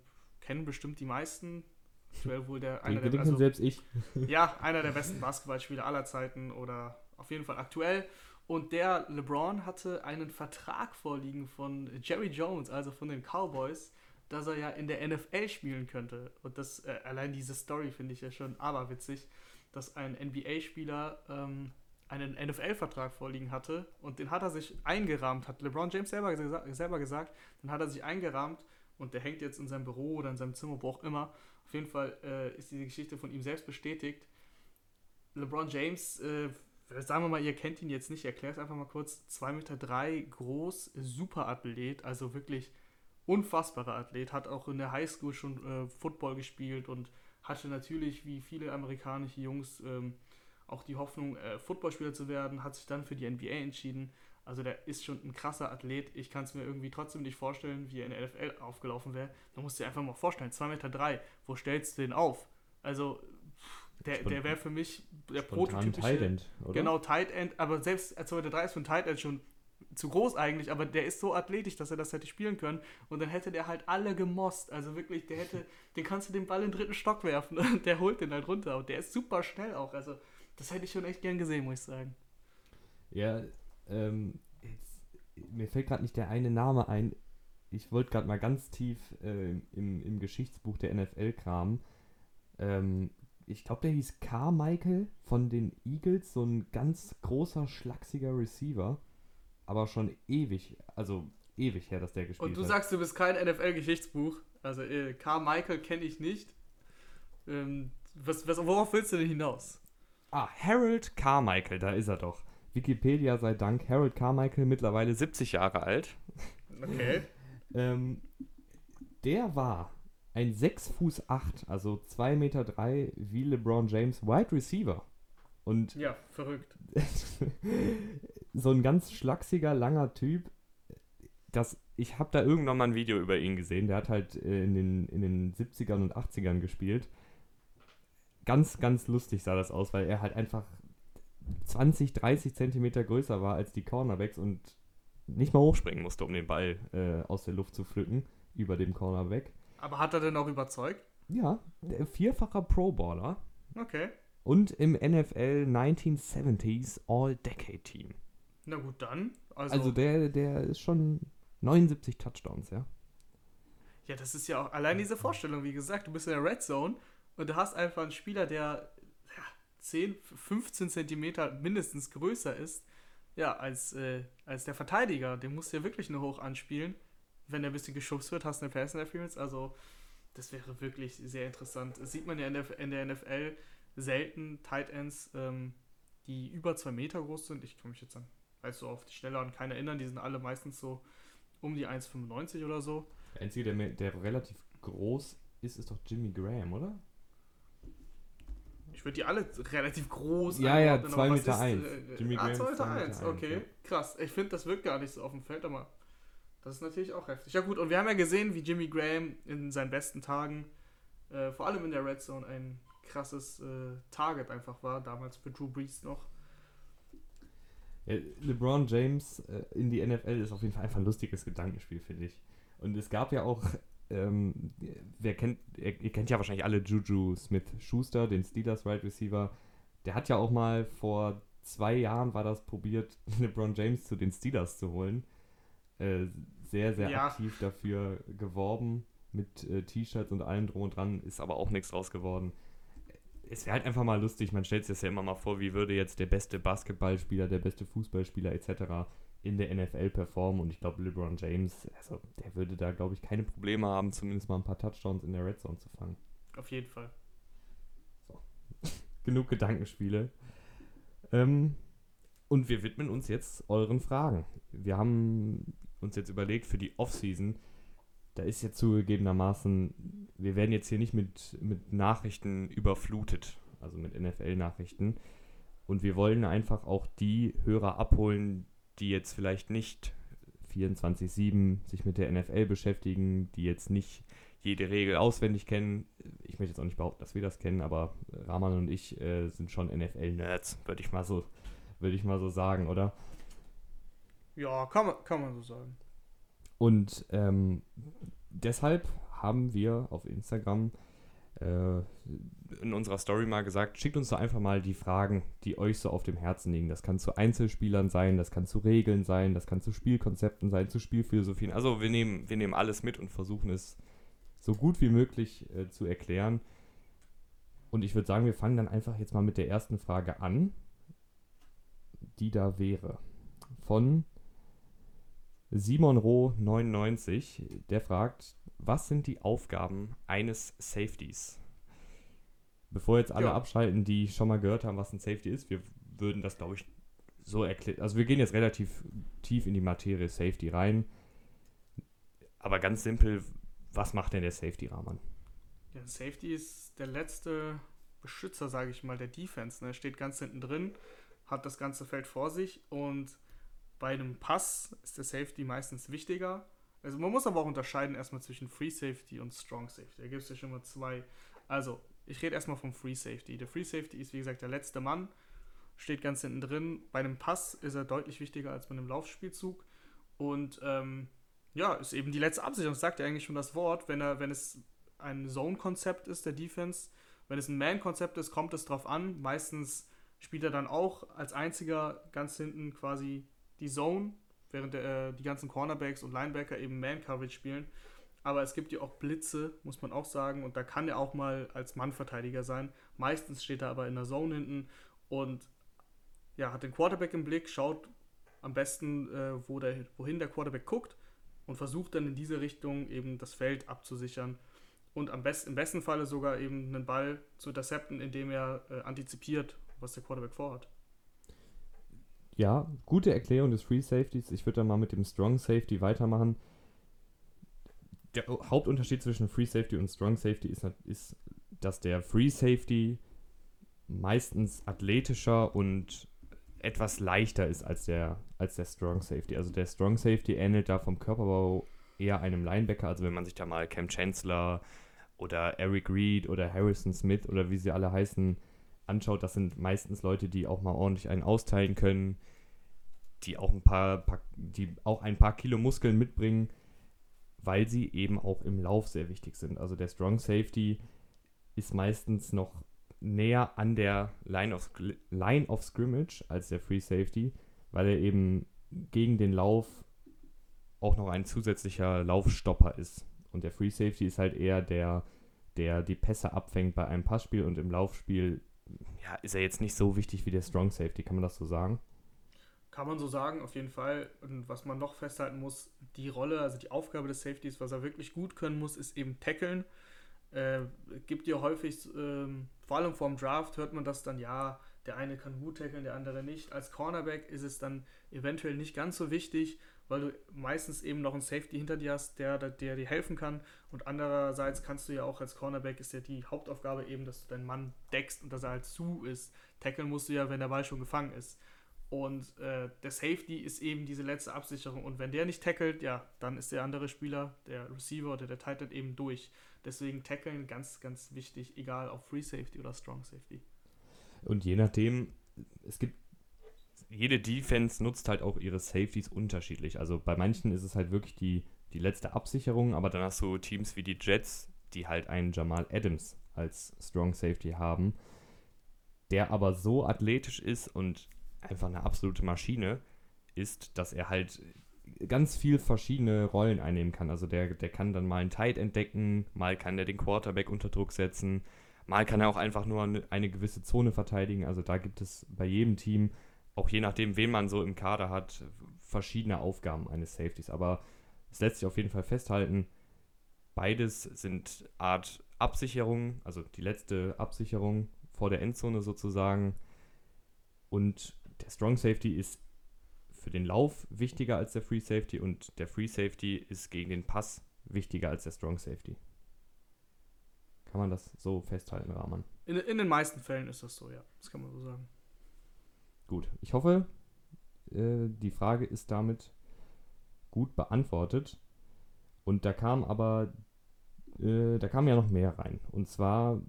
kennen bestimmt die meisten, aktuell wohl der einer der also, selbst ich. ja, einer der besten Basketballspieler aller Zeiten oder auf jeden Fall aktuell. Und der LeBron hatte einen Vertrag vorliegen von Jerry Jones, also von den Cowboys, dass er ja in der NFL spielen könnte. Und das äh, allein diese Story finde ich ja schon aberwitzig, dass ein NBA-Spieler ähm, einen NFL-Vertrag vorliegen hatte und den hat er sich eingerahmt, hat LeBron James selber, selber gesagt, den hat er sich eingerahmt und der hängt jetzt in seinem Büro oder in seinem Zimmer, wo auch immer. Auf jeden Fall äh, ist diese Geschichte von ihm selbst bestätigt. LeBron James, äh, sagen wir mal, ihr kennt ihn jetzt nicht, erklär es einfach mal kurz. 2,3 Meter drei, groß, Superathlet, also wirklich unfassbarer Athlet, hat auch in der Highschool schon äh, Football gespielt und hatte natürlich, wie viele amerikanische Jungs, ähm, auch die Hoffnung, äh, Footballspieler zu werden, hat sich dann für die NBA entschieden. Also der ist schon ein krasser Athlet. Ich kann es mir irgendwie trotzdem nicht vorstellen, wie er in der NFL aufgelaufen wäre. Da musst du dir einfach mal vorstellen, 2,3 Meter, drei, wo stellst du den auf? Also der, der wäre für mich der prototypische... Tight End, oder? Genau, Tight End. Aber selbst 2,3 Meter drei ist für ein Tight End schon zu groß eigentlich, aber der ist so athletisch, dass er das hätte spielen können. Und dann hätte der halt alle gemost. Also wirklich, der hätte, den kannst du den Ball in den dritten Stock werfen und der holt den halt runter. Und der ist super schnell auch. Also das hätte ich schon echt gern gesehen, muss ich sagen. Ja, ähm, jetzt, mir fällt gerade nicht der eine Name ein. Ich wollte gerade mal ganz tief äh, im, im Geschichtsbuch der NFL kramen. Ähm, ich glaube, der hieß Carmichael von den Eagles, so ein ganz großer, schlachsiger Receiver. Aber schon ewig, also ewig her, dass der gespielt hat. Und du hat. sagst, du bist kein NFL-Geschichtsbuch. Also äh, Carmichael kenne ich nicht. Ähm, was, was, worauf willst du denn hinaus? Ah, Harold Carmichael, da ist er doch. Wikipedia sei Dank, Harold Carmichael, mittlerweile 70 Jahre alt. Okay. ähm, der war ein 6 Fuß 8, also 2 Meter 3 wie LeBron James Wide Receiver. Und ja, verrückt. so ein ganz schlachsiger, langer Typ. Das, ich habe da irgendwann mal ein Video über ihn gesehen. Der hat halt äh, in, den, in den 70ern und 80ern gespielt ganz, ganz lustig sah das aus, weil er halt einfach 20, 30 Zentimeter größer war als die Cornerbacks und nicht mal hochspringen musste, um den Ball äh, aus der Luft zu pflücken, über dem Cornerback. Aber hat er denn auch überzeugt? Ja, vierfacher Pro-Baller. Okay. Und im NFL 1970s All-Decade-Team. Na gut, dann. Also, also der, der ist schon 79 Touchdowns, ja. Ja, das ist ja auch allein diese Vorstellung, wie gesagt, du bist in der Red Zone und du hast einfach einen Spieler, der 10, 15 Zentimeter mindestens größer ist, ja, als, äh, als der Verteidiger. Den musst du ja wirklich nur hoch anspielen. Wenn er ein bisschen geschubst wird, hast du eine Pass Interference. Also, das wäre wirklich sehr interessant. Das sieht man ja in der, in der NFL selten Tight Ends, ähm, die über zwei Meter groß sind. Ich kann mich jetzt an, weißt du, auf die Schnelle an keinen erinnern. Die sind alle meistens so um die 1,95 oder so. Der einzige, der, der relativ groß ist, ist doch Jimmy Graham, oder? Ich würde die alle relativ groß Ja, ja, einordnen, 2 aber was Meter ist, eins. äh, Jimmy ah, Graham 2 ist Meter zwei Meter 1, eins, okay. ja. Krass. Ich finde, das wirkt gar nicht so auf dem Feld, aber das ist natürlich auch heftig. Ja gut, und wir haben ja gesehen, wie Jimmy Graham in seinen besten Tagen, äh, vor allem in der Red Zone, ein krasses äh, Target einfach war, damals für Drew Brees noch. Ja, LeBron James äh, in die NFL ist auf jeden Fall einfach ein lustiges Gedankenspiel, finde ich. Und es gab ja auch, ähm, wer kennt, ihr, ihr kennt ja wahrscheinlich alle Juju Smith-Schuster, den Steelers Wide Receiver. Der hat ja auch mal vor zwei Jahren war das probiert, LeBron James zu den Steelers zu holen. Äh, sehr, sehr Ja. aktiv dafür geworben mit äh, T-Shirts und allem drum und dran, ist aber auch nichts draus geworden. Es wäre halt einfach mal lustig, man stellt sich das ja immer mal vor, wie würde jetzt der beste Basketballspieler, der beste Fußballspieler etc. in der NFL performen und ich glaube LeBron James, also der würde da glaube ich keine Probleme haben, zumindest mal ein paar Touchdowns in der Red Zone zu fangen. Auf jeden Fall. Genug Gedankenspiele. Ähm, und wir widmen uns jetzt euren Fragen. Wir haben uns jetzt überlegt für die Offseason, da ist jetzt zugegebenermaßen, wir werden jetzt hier nicht mit, mit Nachrichten überflutet, also mit NFL-Nachrichten. Und wir wollen einfach auch die Hörer abholen, die jetzt vielleicht nicht 24-7 sich mit der NFL beschäftigen, die jetzt nicht jede Regel auswendig kennen. Ich möchte jetzt auch nicht behaupten, dass wir das kennen, aber Rahman und ich äh, sind schon NFL-Nerds, würde ich mal so, würde ich mal so sagen, oder? Ja, kann man, kann man so sagen. Und ähm, deshalb haben wir auf Instagram in unserer Story mal gesagt, schickt uns doch einfach mal die Fragen, die euch so auf dem Herzen liegen. Das kann zu Einzelspielern sein, das kann zu Regeln sein, das kann zu Spielkonzepten sein, zu Spielphilosophien. Also wir nehmen, wir nehmen alles mit und versuchen es so gut wie möglich äh, zu erklären. Und ich würde sagen, wir fangen dann einfach jetzt mal mit der ersten Frage an, die da wäre. Von Simon Roh 99, der fragt, was sind die Aufgaben eines Safeties? Bevor jetzt alle Ja. abschalten, die schon mal gehört haben, was ein Safety ist, wir würden das, glaube ich, so erklären. Also wir gehen jetzt relativ tief in die Materie Safety rein. Aber ganz simpel, was macht denn der Safety-Rahman? Der Safety ist der letzte Beschützer, sage ich mal, der Defense. Ne? Er steht ganz hinten drin, hat das ganze Feld vor sich und bei einem Pass ist der Safety meistens wichtiger. Also man muss aber auch unterscheiden erstmal zwischen Free Safety und Strong Safety. Da gibt es ja schon mal zwei. Also, ich rede erstmal vom Free Safety. Der Free Safety ist, wie gesagt, der letzte Mann, steht ganz hinten drin. Bei einem Pass ist er deutlich wichtiger als bei einem Laufspielzug. Und ähm, ja, ist eben die letzte Absicherung. Das sagt ja eigentlich schon das Wort. Wenn, er, wenn es ein Zone-Konzept ist, der Defense, wenn es ein Man-Konzept ist, kommt es drauf an. Meistens spielt er dann auch als einziger ganz hinten quasi die Zone, während der, äh, die ganzen Cornerbacks und Linebacker eben Man-Coverage spielen. Aber es gibt ja auch Blitze, muss man auch sagen, und da kann er auch mal als Mannverteidiger sein. Meistens steht er aber in der Zone hinten und ja, hat den Quarterback im Blick, schaut am besten, äh, wo der, wohin der Quarterback guckt und versucht dann in diese Richtung eben das Feld abzusichern und am besten, im besten Falle sogar eben einen Ball zu intercepten, indem er äh, antizipiert, was der Quarterback vorhat. Ja, gute Erklärung des Free Safeties. Ich würde dann mal mit dem Strong Safety weitermachen. Der Hauptunterschied zwischen Free Safety und Strong Safety ist, ist dass der Free Safety meistens athletischer und etwas leichter ist als der, als der Strong Safety. Also der Strong Safety ähnelt da vom Körperbau eher einem Linebacker. Also wenn man sich da mal Cam Chancellor oder Eric Reed oder Harrison Smith oder wie sie alle heißen, anschaut, das sind meistens Leute, die auch mal ordentlich einen austeilen können, die auch ein paar, paar, die auch ein paar Kilo Muskeln mitbringen, weil sie eben auch im Lauf sehr wichtig sind. Also der Strong Safety ist meistens noch näher an der Line of, Line of Scrimmage als der Free Safety, weil er eben gegen den Lauf auch noch ein zusätzlicher Laufstopper ist. Und der Free Safety ist halt eher der, der die Pässe abfängt bei einem Passspiel und im Laufspiel ja, ist er jetzt nicht so wichtig wie der Strong Safety, kann man das so sagen? Kann man so sagen, auf jeden Fall. Und was man noch festhalten muss, die Rolle, also die Aufgabe des Safeties, was er wirklich gut können muss, ist eben tackeln. Äh, gibt ja häufig, ähm, vor allem vorm Draft hört man das dann, ja, der eine kann gut tackeln, der andere nicht. Als Cornerback ist es dann eventuell nicht ganz so wichtig, weil du meistens eben noch einen Safety hinter dir hast, der, der dir helfen kann. Und andererseits kannst du ja auch als Cornerback ist ja die Hauptaufgabe eben, dass du deinen Mann deckst und dass er halt zu ist. Tackeln musst du ja, wenn der Ball schon gefangen ist. Und äh, der Safety ist eben diese letzte Absicherung. Und wenn der nicht tackelt, ja, dann ist der andere Spieler, der Receiver oder der Tight End eben durch. Deswegen tackeln ganz, ganz wichtig, egal ob Free Safety oder Strong Safety. Und je nachdem, es gibt, jede Defense nutzt halt auch ihre Safeties unterschiedlich. Also bei manchen ist es halt wirklich die, die letzte Absicherung, aber dann hast du Teams wie die Jets, die halt einen Jamal Adams als Strong Safety haben, der aber so athletisch ist und einfach eine absolute Maschine ist, dass er halt ganz viel verschiedene Rollen einnehmen kann. Also der, der kann dann mal einen Tight entdecken, mal kann er den Quarterback unter Druck setzen, mal kann er auch einfach nur eine, eine gewisse Zone verteidigen. Also da gibt es bei jedem Team, auch je nachdem, wen man so im Kader hat, verschiedene Aufgaben eines Safeties. Aber es lässt sich auf jeden Fall festhalten, beides sind Art Absicherung, also die letzte Absicherung vor der Endzone sozusagen. Und der Strong Safety ist für den Lauf wichtiger als der Free Safety und der Free Safety ist gegen den Pass wichtiger als der Strong Safety. Kann man das so festhalten, Rahman? In, in den meisten Fällen ist das so, ja. Das kann man so sagen. Gut, ich hoffe, äh, die Frage ist damit gut beantwortet. Und da kam aber, äh, da kam ja noch mehr rein. Und zwar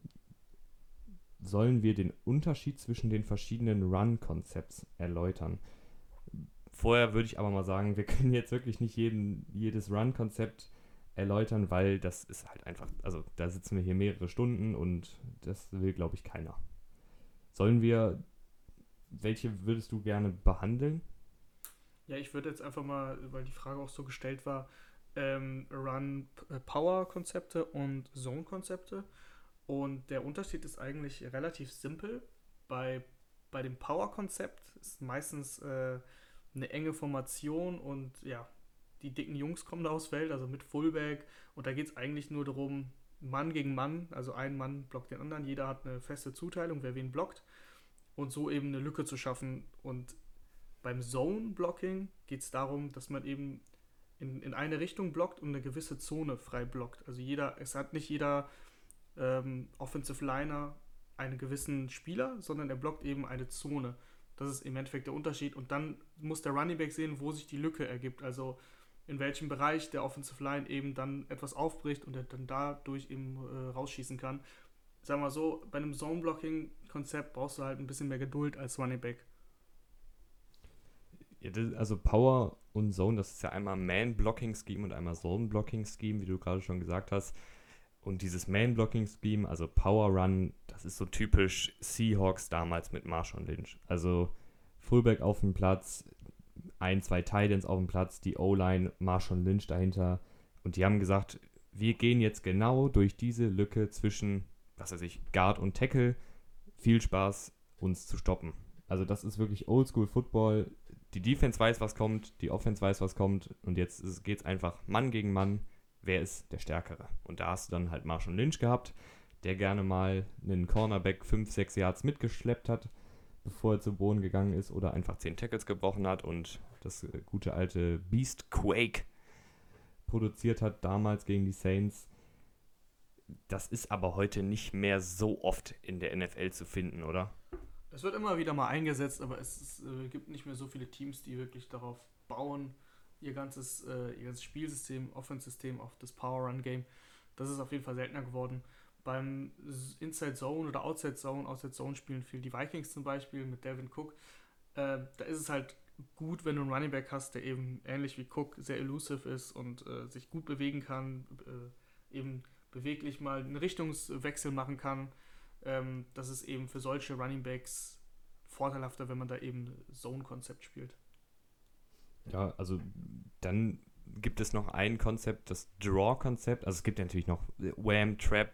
sollen wir den Unterschied zwischen den verschiedenen Run-Konzepts erläutern. Vorher würde ich aber mal sagen, wir können jetzt wirklich nicht jeden, jedes Run-Konzept erläutern, weil das ist halt einfach, also da sitzen wir hier mehrere Stunden und das will, glaube ich, keiner. Sollen wir, welche würdest du gerne behandeln? Ja, ich würde jetzt einfach mal, weil die Frage auch so gestellt war, ähm, Run-Power-Konzepte und Zone-Konzepte. Und der Unterschied ist eigentlich relativ simpel. Bei, bei dem Power-Konzept ist meistens äh, eine enge Formation und ja, die dicken Jungs kommen da aufs Feld, also mit Fullback. Und da geht es eigentlich nur darum, Mann gegen Mann, also ein Mann blockt den anderen, jeder hat eine feste Zuteilung, wer wen blockt. Und so eben eine Lücke zu schaffen. Und beim Zone-Blocking geht es darum, dass man eben in, in eine Richtung blockt und eine gewisse Zone frei blockt. Also jeder, es hat nicht jeder ähm, Offensive Liner einen gewissen Spieler, sondern er blockt eben eine Zone. Das ist im Endeffekt der Unterschied. Und dann muss der Running Back sehen, wo sich die Lücke ergibt. Also in welchem Bereich der Offensive Line eben dann etwas aufbricht und er dann dadurch eben äh, rausschießen kann. Sagen wir so, bei einem Zone-Blocking-Konzept brauchst du halt ein bisschen mehr Geduld als Running Back. Ja, das, also Power und Zone, das ist ja einmal Man-Blocking-Scheme und einmal Zone-Blocking-Scheme, wie du gerade schon gesagt hast. Und dieses Man-Blocking-Scheme, also Power Run, das ist so typisch Seahawks damals mit Marshall Lynch. Also Fullback auf dem Platz, ein, zwei Titans auf dem Platz, die O-Line, Marshall Lynch dahinter. Und die haben gesagt, wir gehen jetzt genau durch diese Lücke zwischen, was weiß ich, Guard und Tackle. Viel Spaß, uns zu stoppen. Also das ist wirklich Oldschool Football. Die Defense weiß, was kommt, die Offense weiß, was kommt. Und jetzt geht es einfach Mann gegen Mann wer ist der Stärkere. Und da hast du dann halt Marshall Lynch gehabt, der gerne mal einen Cornerback 5, 6 Yards mitgeschleppt hat, bevor er zu Boden gegangen ist oder einfach 10 Tackles gebrochen hat und das gute alte Beast Quake produziert hat damals gegen die Saints. Das ist aber heute nicht mehr so oft in der NFL zu finden, oder? Es wird immer wieder mal eingesetzt, aber es ist, äh, gibt nicht mehr so viele Teams, die wirklich darauf bauen, ihr ganzes, äh, ihr ganzes Spielsystem, Offense-System auf das Power-Run-Game. Das ist auf jeden Fall seltener geworden. Beim Inside Zone oder Outside Zone, Outside Zone spielen viel die Vikings zum Beispiel mit Devin Cook. Äh, da ist es halt gut, wenn du einen Running Back hast, der eben ähnlich wie Cook sehr elusive ist und äh, sich gut bewegen kann, äh, eben beweglich mal einen Richtungswechsel machen kann. Ähm, das ist eben für solche Running Backs vorteilhafter, wenn man da eben Zone-Konzept spielt. Ja, also dann gibt es noch ein Konzept, das Draw-Konzept. Also es gibt ja natürlich noch Wham, Trap,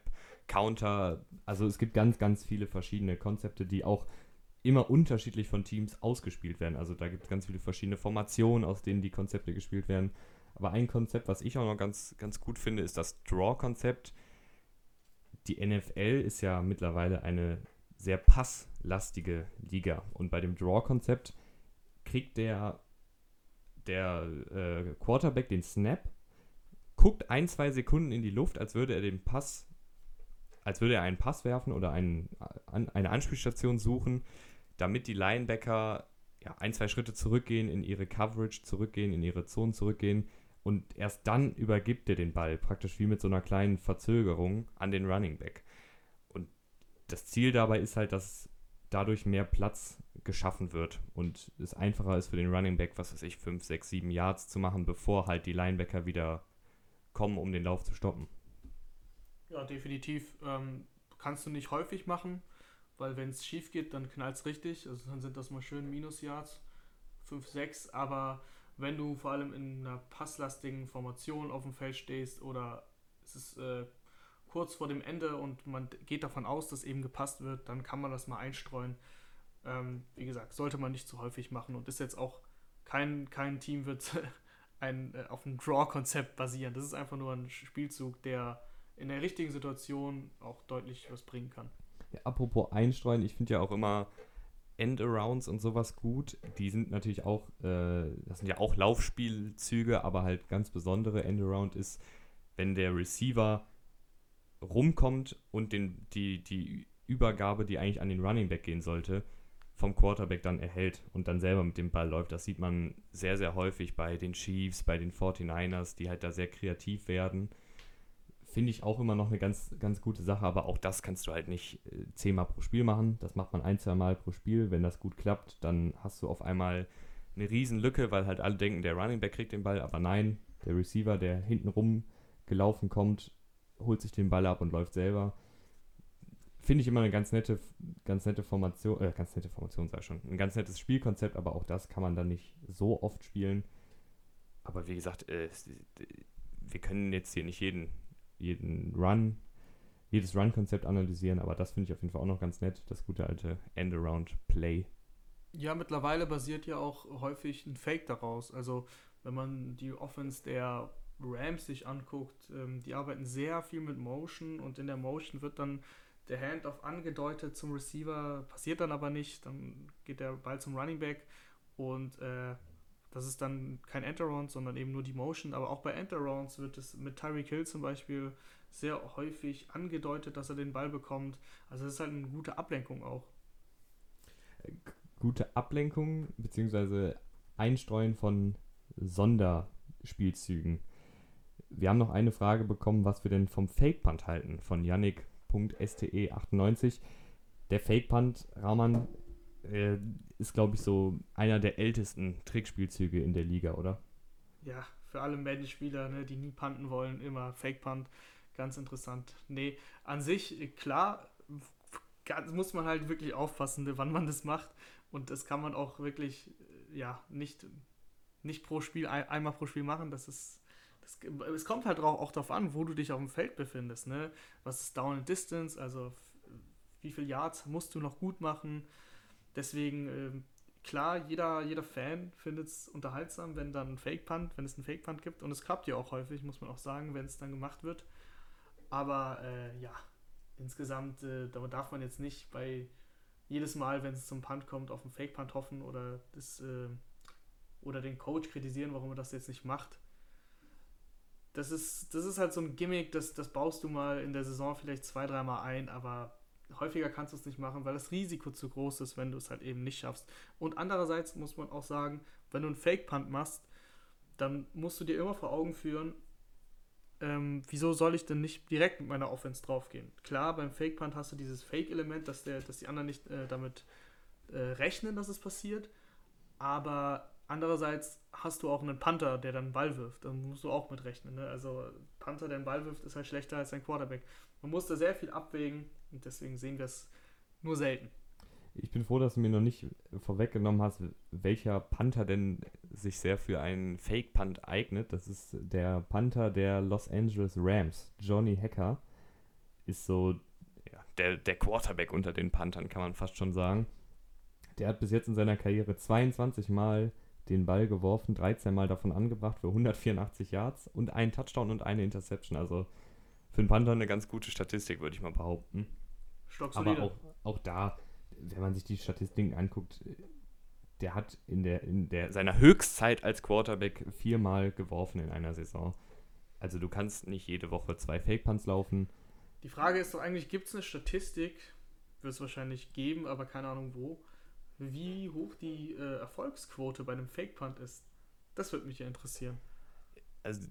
Counter. Also es gibt ganz, ganz viele verschiedene Konzepte, die auch immer unterschiedlich von Teams ausgespielt werden. Also da gibt es ganz viele verschiedene Formationen, aus denen die Konzepte gespielt werden. Aber ein Konzept, was ich auch noch ganz, ganz gut finde, ist das Draw-Konzept. Die NFL ist ja mittlerweile eine sehr passlastige Liga. Und bei dem Draw-Konzept kriegt der, der äh, Quarterback den Snap, guckt ein, zwei Sekunden in die Luft, als würde er den Pass, als würde er einen Pass werfen oder einen, an, eine Anspielstation suchen, damit die Linebacker ja, ein, zwei Schritte zurückgehen, in ihre Coverage zurückgehen, in ihre Zonen zurückgehen und erst dann übergibt er den Ball, praktisch wie mit so einer kleinen Verzögerung an den Running Back. Und das Ziel dabei ist halt, dass dadurch mehr Platz geschaffen wird und es einfacher ist für den Running Back, was weiß ich, 5, 6, 7 Yards zu machen, bevor halt die Linebacker wieder kommen, um den Lauf zu stoppen. Ja, definitiv. Ähm, kannst du nicht häufig machen, weil wenn es schief geht, dann knallt es richtig. Also dann sind das mal schön Minus-Yards, 5, 6, aber wenn du vor allem in einer passlastigen Formation auf dem Feld stehst oder es ist äh, kurz vor dem Ende und man geht davon aus, dass eben gepasst wird, dann kann man das mal einstreuen. Ähm, wie gesagt, sollte man nicht zu häufig machen und ist jetzt auch kein, kein Team wird ein, äh, auf einem Draw-Konzept basieren. Das ist einfach nur ein Spielzug, der in der richtigen Situation auch deutlich was bringen kann. Ja, apropos einstreuen, ich finde ja auch immer Endarounds und sowas gut. Die sind natürlich auch, äh, das sind ja auch Laufspielzüge, aber halt ganz besondere Endaround ist, wenn der Receiver rumkommt und den, die, die Übergabe, die eigentlich an den Running Back gehen sollte, vom Quarterback dann erhält und dann selber mit dem Ball läuft. Das sieht man sehr, sehr häufig bei den Chiefs, bei den 49ers, die halt da sehr kreativ werden finde ich auch immer noch eine ganz, ganz gute Sache, aber auch das kannst du halt nicht äh, zehnmal pro Spiel machen. Das macht man ein, zwei Mal pro Spiel. Wenn das gut klappt, dann hast du auf einmal eine riesen Lücke, weil halt alle denken, der Running Back kriegt den Ball, aber nein, der Receiver, der hinten rum gelaufen kommt, holt sich den Ball ab und läuft selber. Finde ich immer eine ganz nette, ganz nette Formation, äh, ganz nette Formation, sei schon, ein ganz nettes Spielkonzept, aber auch das kann man dann nicht so oft spielen. Aber wie gesagt, äh, wir können jetzt hier nicht jeden jeden Run, jedes Run-Konzept analysieren, aber das finde ich auf jeden Fall auch noch ganz nett, das gute alte End-Around-Play. Ja, mittlerweile basiert ja auch häufig ein Fake daraus. Also, wenn man die Offense der Rams sich anguckt, ähm, die arbeiten sehr viel mit Motion und in der Motion wird dann der Handoff angedeutet zum Receiver, passiert dann aber nicht, dann geht der Ball zum Running Back und äh, das ist dann kein Enter-Round, sondern eben nur die Motion. Aber auch bei Enter-Rounds wird es mit Tyreek Hill zum Beispiel sehr häufig angedeutet, dass er den Ball bekommt. Also das ist halt eine gute Ablenkung auch. Gute Ablenkung bzw. Einstreuen von Sonderspielzügen. Wir haben noch eine Frage bekommen, was wir denn vom Fake-Punt halten, von Yannick.ste98. Der Fake-Punt, Rahman, äh, ist, glaube ich, so einer der ältesten Trickspielzüge in der Liga, oder? Ja, für alle Madden-Spieler, ne, die nie punten wollen, immer Fake-Punt. Ganz interessant. Nee, an sich, klar, muss man halt wirklich aufpassen, ne, wann man das macht. Und das kann man auch wirklich, äh, ja, nicht, nicht pro Spiel, ein, einmal pro Spiel machen. Das ist. Das, es kommt halt auch, darauf an, wo du dich auf dem Feld befindest. Ne? Was ist Down and Distance? Also, wie viel Yards musst du noch gut machen? Deswegen, ähm, klar, jeder, jeder Fan findet es unterhaltsam, wenn dann ein Fake-Punt, wenn es einen Fake-Punt gibt. Und es klappt ja auch häufig, muss man auch sagen, wenn es dann gemacht wird. Aber äh, ja, insgesamt, äh, da darf man jetzt nicht bei jedes Mal, wenn es zum Punt kommt, auf einen Fake-Punt hoffen oder, das, äh, oder den Coach kritisieren, warum er das jetzt nicht macht. Das ist, das ist halt so ein Gimmick, das, das baust du mal in der Saison vielleicht zwei, dreimal ein, aber häufiger kannst du es nicht machen, weil das Risiko zu groß ist, wenn du es halt eben nicht schaffst. Und andererseits muss man auch sagen, wenn du einen Fake-Punt machst, dann musst du dir immer vor Augen führen, ähm, wieso soll ich denn nicht direkt mit meiner Offense draufgehen? Klar, beim Fake-Punt hast du dieses Fake-Element, dass, dass die anderen nicht äh, damit äh, rechnen, dass es passiert. Aber andererseits hast du auch einen Panther, der dann Ball wirft. Da musst du auch mit rechnen. Ne? Also Panther, der einen Ball wirft, ist halt schlechter als ein Quarterback. Man muss da sehr viel abwägen und deswegen sehen wir es nur selten. Ich bin froh, dass du mir noch nicht vorweggenommen hast, welcher Panther denn sich sehr für einen Fake-Punt eignet. Das ist der Panther der Los Angeles Rams. Johnny Hacker ist so ja, der, der Quarterback unter den Panthern, kann man fast schon sagen. Der hat bis jetzt in seiner Karriere 22 Mal den Ball geworfen, 13 Mal davon angebracht für 184 Yards und einen Touchdown und eine Interception. Also für einen Panther eine ganz gute Statistik, würde ich mal behaupten. Aber auch, auch da, wenn man sich die Statistiken anguckt, der hat in der, in der seiner Höchstzeit als Quarterback viermal geworfen in einer Saison. Also du kannst nicht jede Woche zwei Fake Punts laufen. Die Frage ist doch eigentlich, gibt es eine Statistik, wird es wahrscheinlich geben, aber keine Ahnung wo, wie hoch die äh, Erfolgsquote bei einem Fake Punt ist. Das würde mich ja interessieren. Also,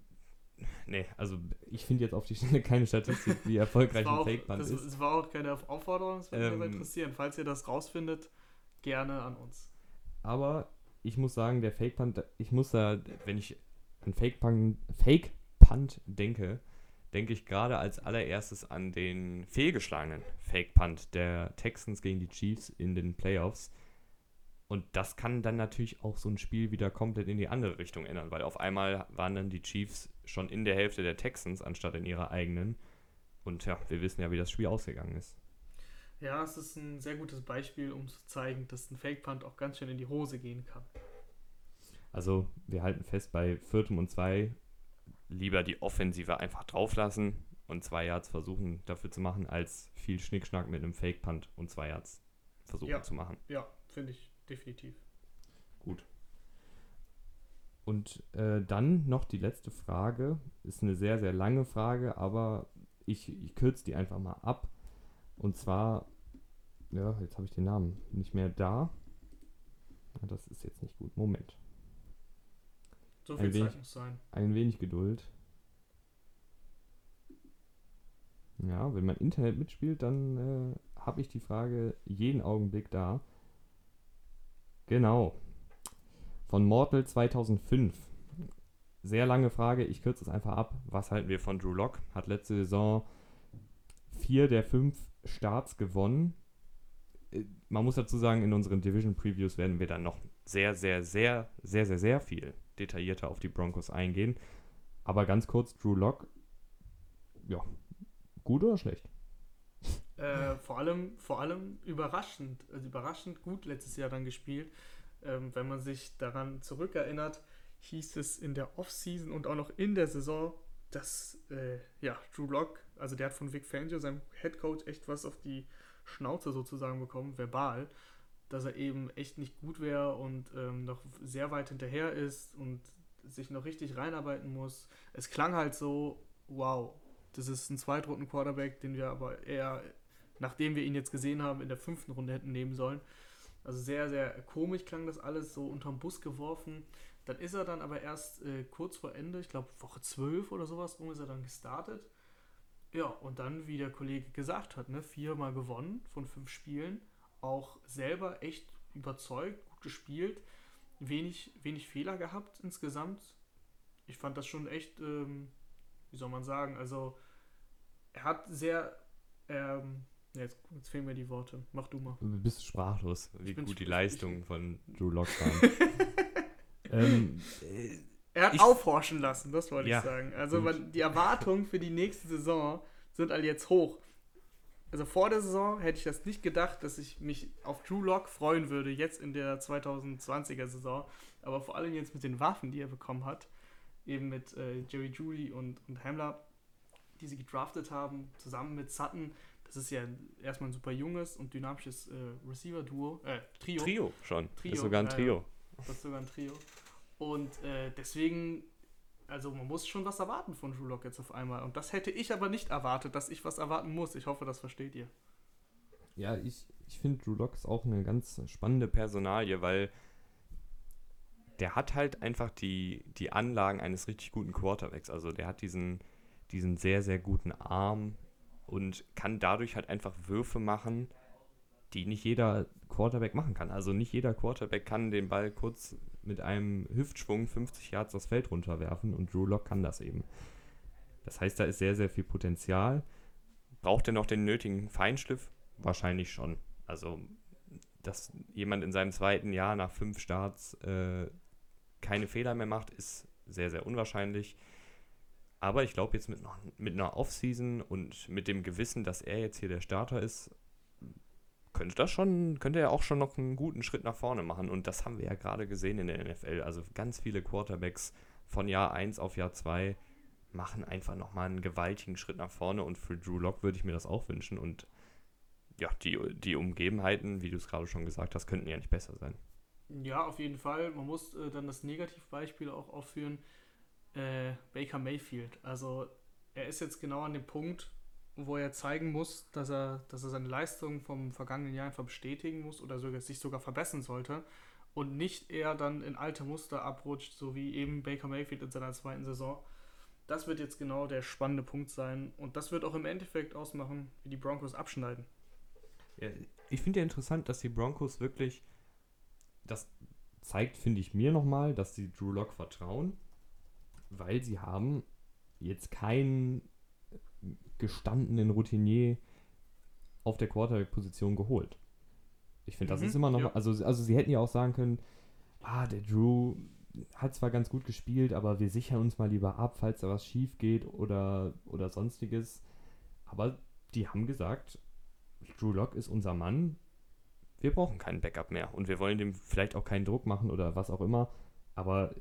nee, also ich finde jetzt auf die Stelle keine Statistik, wie erfolgreich ein Fake Punt ist. Es war auch keine Aufforderung, das würde ähm, mich aber interessieren. Falls ihr das rausfindet, gerne an uns. Aber ich muss sagen, der Fake Punt, ich muss da, wenn ich an Fake Punt, Fake Punt denke, denke ich gerade als allererstes an den fehlgeschlagenen Fake Punt der Texans gegen die Chiefs in den Playoffs. Und das kann dann natürlich auch so ein Spiel wieder komplett in die andere Richtung ändern, weil auf einmal waren dann die Chiefs schon in der Hälfte der Texans anstatt in ihrer eigenen. Und ja, wir wissen ja, wie das Spiel ausgegangen ist. Ja, es ist ein sehr gutes Beispiel, um zu zeigen, dass ein Fake Punt auch ganz schön in die Hose gehen kann. Also, wir halten fest, bei viertem und zwei lieber die Offensive einfach drauflassen und zwei Yards versuchen dafür zu machen, als viel Schnickschnack mit einem Fake Punt und zwei Yards versuchen ja, zu machen. Ja, finde ich definitiv. Gut. Und äh, dann noch die letzte Frage. Ist eine sehr, sehr lange Frage, aber ich, ich kürze die einfach mal ab. Und zwar, ja, jetzt habe ich den Namen nicht mehr da. Das ist jetzt nicht gut. Moment. So viel ein Zeit wenig, muss sein. Ein wenig Geduld. Ja, wenn mein Internet mitspielt, dann äh, habe ich die Frage jeden Augenblick da. Genau. Von Mortal 2005. Sehr lange Frage, ich kürze es einfach ab. Was halten wir von Drew Lock? Hat letzte Saison vier der fünf Starts gewonnen. Äh, man muss dazu sagen, in unseren Division Previews werden wir dann noch sehr, sehr, sehr, sehr, sehr, sehr viel detaillierter auf die Broncos eingehen. Aber ganz kurz, Drew Lock, ja, gut oder schlecht? Äh, vor, allem, vor allem überraschend, also überraschend gut letztes Jahr dann gespielt. Ähm, wenn man sich daran zurückerinnert, hieß es in der Offseason und auch noch in der Saison, dass äh, ja, Drew Lock, also der hat von Vic Fangio, seinem Headcoach, echt was auf die Schnauze sozusagen bekommen, verbal, dass er eben echt nicht gut wäre und ähm, noch sehr weit hinterher ist und sich noch richtig reinarbeiten muss. Es klang halt so, wow, das ist ein Zweitrunden-Quarterback, den wir aber eher, nachdem wir ihn jetzt gesehen haben, in der fünften Runde hätten nehmen sollen. Also sehr, sehr komisch klang das alles, so unterm Bus geworfen. Dann ist er dann aber erst äh, kurz vor Ende, ich glaube Woche 12 oder sowas rum, ist er dann gestartet. Ja, und dann, wie der Kollege gesagt hat, ne, viermal gewonnen von fünf Spielen. Auch selber echt überzeugt, gut gespielt. Wenig, wenig Fehler gehabt insgesamt. Ich fand das schon echt, ähm, wie soll man sagen, also er hat sehr, ähm, jetzt, jetzt fehlen mir die Worte. Mach du mal. Du bist sprachlos, wie gut die Leistungen von Drew Lock waren. Ähm, er hat ich, aufhorchen lassen, das wollte ja, ich sagen. Also man, die Erwartungen für die nächste Saison sind alle jetzt hoch. Also vor der Saison hätte ich das nicht gedacht, dass ich mich auf Drew Lock freuen würde, jetzt in der 2020er Saison. Aber vor allem jetzt mit den Waffen, die er bekommen hat, eben mit äh, Jerry Judy und, und Hamler, die sie gedraftet haben, zusammen mit Sutton. Das ist ja erstmal ein super junges und dynamisches äh, Receiver-Duo, äh, Trio. Trio schon. Trio. Das ist sogar ein Trio. das ist sogar ein Trio. Und äh, deswegen, also man muss schon was erwarten von Drew Lock jetzt auf einmal. Und das hätte ich aber nicht erwartet, dass ich was erwarten muss. Ich hoffe, das versteht ihr. Ja, ich, ich finde Drew Lock ist auch eine ganz spannende Personalie, weil der hat halt einfach die, die Anlagen eines richtig guten Quarterbacks. Also der hat diesen, diesen sehr, sehr guten Arm und kann dadurch halt einfach Würfe machen, die nicht jeder Quarterback machen kann. Also nicht jeder Quarterback kann den Ball kurz mit einem Hüftschwung 50 Yards das Feld runterwerfen und Drew Lock kann das eben. Das heißt, da ist sehr, sehr viel Potenzial. Braucht er noch den nötigen Feinschliff? Wahrscheinlich schon. Also, dass jemand in seinem zweiten Jahr nach fünf Starts äh, keine Fehler mehr macht, ist sehr, sehr unwahrscheinlich. Aber ich glaube, jetzt mit, noch, mit einer Offseason und mit dem Gewissen, dass er jetzt hier der Starter ist könnte das schon, könnte er auch schon noch einen guten Schritt nach vorne machen. Und das haben wir ja gerade gesehen in der NFL. Also ganz viele Quarterbacks von Jahr 1 auf Jahr 2 machen einfach nochmal einen gewaltigen Schritt nach vorne. Und für Drew Lock würde ich mir das auch wünschen. Und ja, die, die Umgebenheiten, wie du es gerade schon gesagt hast, könnten ja nicht besser sein. Ja, auf jeden Fall. Man muss äh, dann das Negativbeispiel auch aufführen. Äh, Baker Mayfield. Also er ist jetzt genau an dem Punkt, wo er zeigen muss, dass er, dass er seine Leistung vom vergangenen Jahr einfach bestätigen muss oder sogar, sich sogar verbessern sollte und nicht eher dann in alte Muster abrutscht, so wie eben Baker Mayfield in seiner zweiten Saison. Das wird jetzt genau der spannende Punkt sein und das wird auch im Endeffekt ausmachen, wie die Broncos abschneiden. Ja, ich finde ja interessant, dass die Broncos wirklich, das zeigt, finde ich mir nochmal, dass sie Drew Lock vertrauen, weil sie haben jetzt keinen gestandenen Routinier auf der Quarterback-Position geholt. Ich finde, das mhm, ist immer noch, ja. also, also sie hätten ja auch sagen können, ah, der Drew hat zwar ganz gut gespielt, aber wir sichern uns mal lieber ab, falls da was schief geht oder, oder sonstiges. Aber die haben gesagt, Drew Lock ist unser Mann. Wir brauchen keinen Backup mehr und wir wollen dem vielleicht auch keinen Druck machen oder was auch immer. Aber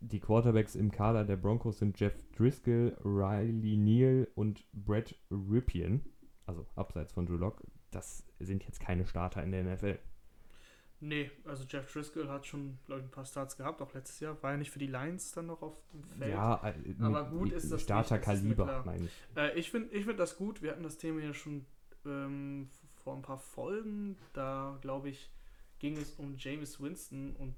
die Quarterbacks im Kader der Broncos sind Jeff Driscoll, Riley Neal und Brett Ripien. Also abseits von Drew Lock. Das sind jetzt keine Starter in der NFL. Nee, also Jeff Driscoll hat schon, glaube ich, ein paar Starts gehabt, auch letztes Jahr. War ja nicht für die Lions dann noch auf dem Feld. Ja, äh, aber gut ist das. Starter-Kaliber, meine ich. Äh, ich finde ich find das gut. Wir hatten das Thema ja schon ähm, vor ein paar Folgen. Da, glaube ich, ging es um James Winston und